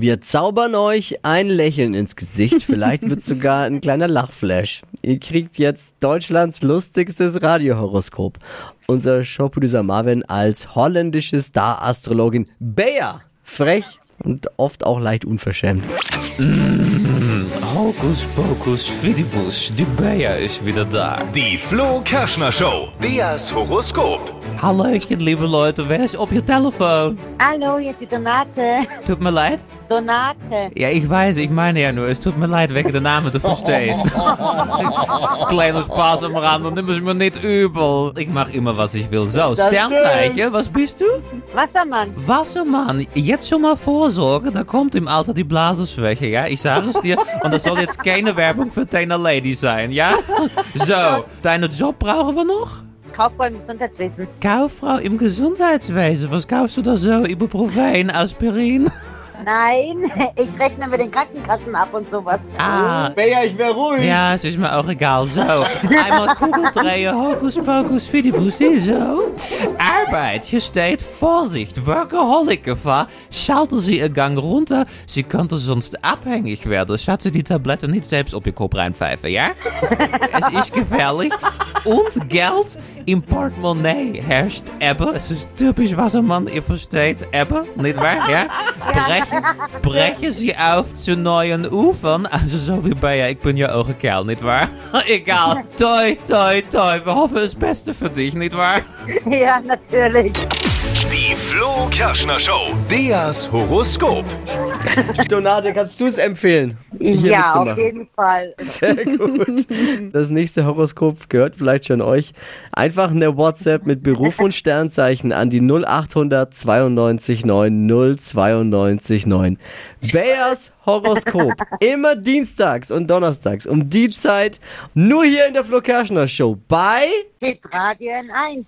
Wir zaubern euch ein Lächeln ins Gesicht. Vielleicht wird sogar ein kleiner Lachflash. Ihr kriegt jetzt Deutschlands lustigstes Radiohoroskop. Unser Showproducer Marvin als holländische Star-Astrologin Bea. Frech und oft auch leicht unverschämt. Hokus pokus fidibus, die Bea ist wieder da. Die Flo Kerschner Show. Beas Horoskop. Hallöchen, liebe Leute, wer ist auf Ihr Telefon? Hallo, hier ist die Donate. Tut mir leid. Donate. Ja, ich weiß, ich meine ja nur, es tut mir leid wegen der Namen, du verstehst. Kleiner Spaß am Rand, nimm es mir nicht übel. Ich mach immer, was ich will. So, Sternzeichen, was bist du? Wassermann. Wassermann, jetzt schon mal vorsorgen, da kommt im Alter die Blasenschwäche, ja? Ich sage es dir. Und das soll jetzt keine Werbung für deine Lady sein, ja? So, deine Job brauchen wir noch? Kauffrau im Gesundheitswesen. Kauffrau im Gesundheitswesen, was kaufst du da so? Ibuprofen, Aspirin? Nein, ich rechne mit den Krankenkassen ab und sowas. Ah, Bea, ich wäre ruhig. ja, es ist mir auch egal. So, einmal Kugel drehen, Hokus Pokus Fidibusi, so. Arbeit, hier steht Vorsicht, Workaholic-Gefahr. Schalten Sie Ihr Gang runter, Sie könnte sonst abhängig werden. Sie die Tabletten nicht selbst op Ihr Kopf reinpfeifen, ja? es ist gefährlich. Und Geld im Portemonnaie herrscht Ebbe. Es ist typisch Wassermann, ihr versteht Ebbe, nicht wahr? Ja? Brechen, brechen Sie auf zu neuen Ufern. Also so wie Bea, ich bin ja auch ein Kerl, nicht wahr? Egal. Toi, toi, toi. Wir hoffen das Beste für dich, nicht wahr? Ja, natürlich. Die Flo Kerschner Show. Beas Horoskop. Donate, kannst du es empfehlen? hier ja, auf jeden Fall. Sehr gut. Das nächste Horoskop gehört vielleicht schon euch. Einfach eine WhatsApp mit Beruf und Sternzeichen an die 0800 92 9 092 9. Bayers Horoskop. Immer dienstags und donnerstags um die Zeit. Nur hier in der Flo Kerschner Show. Bei Hit Radio N1.